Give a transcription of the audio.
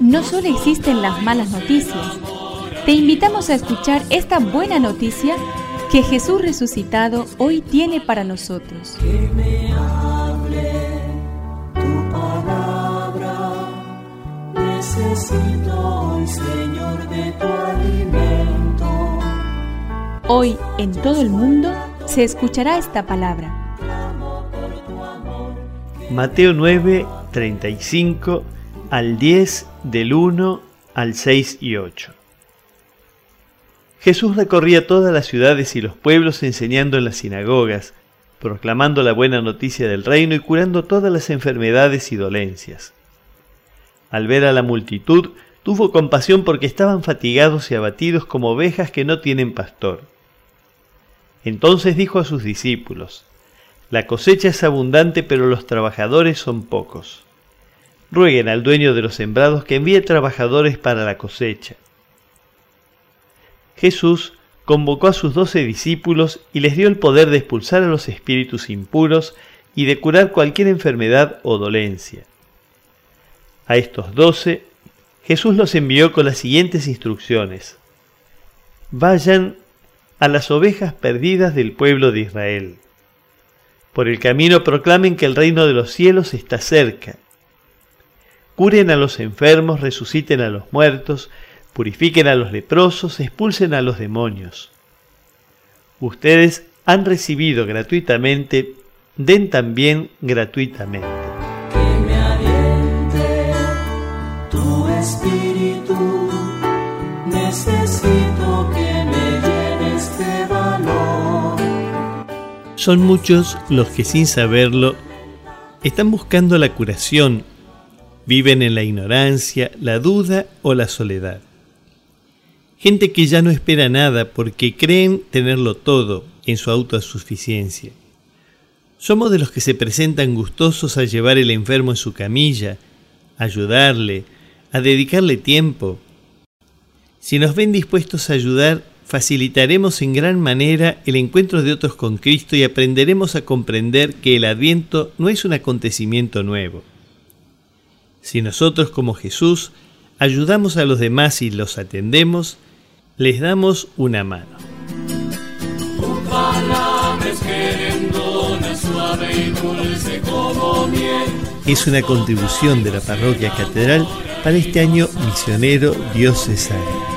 No solo existen las malas noticias, te invitamos a escuchar esta buena noticia que Jesús resucitado hoy tiene para nosotros. Que me hable tu palabra, necesito hoy, Señor, de tu alimento. Hoy en todo el mundo se escuchará esta palabra. Mateo 9, 35 al 10 del 1 al 6 y 8. Jesús recorría todas las ciudades y los pueblos enseñando en las sinagogas, proclamando la buena noticia del reino y curando todas las enfermedades y dolencias. Al ver a la multitud, tuvo compasión porque estaban fatigados y abatidos como ovejas que no tienen pastor. Entonces dijo a sus discípulos, La cosecha es abundante, pero los trabajadores son pocos. Rueguen al dueño de los sembrados que envíe trabajadores para la cosecha. Jesús convocó a sus doce discípulos y les dio el poder de expulsar a los espíritus impuros y de curar cualquier enfermedad o dolencia. A estos doce, Jesús los envió con las siguientes instrucciones. Vayan a las ovejas perdidas del pueblo de Israel. Por el camino proclamen que el reino de los cielos está cerca. Curen a los enfermos, resuciten a los muertos, purifiquen a los leprosos, expulsen a los demonios. Ustedes han recibido gratuitamente, den también gratuitamente. Son muchos los que sin saberlo están buscando la curación, viven en la ignorancia, la duda o la soledad. Gente que ya no espera nada porque creen tenerlo todo en su autosuficiencia. Somos de los que se presentan gustosos a llevar el enfermo en su camilla, a ayudarle, a dedicarle tiempo. Si nos ven dispuestos a ayudar, facilitaremos en gran manera el encuentro de otros con Cristo y aprenderemos a comprender que el adviento no es un acontecimiento nuevo. Si nosotros como Jesús ayudamos a los demás y los atendemos, les damos una mano. Es una contribución de la parroquia catedral para este año misionero diocesano.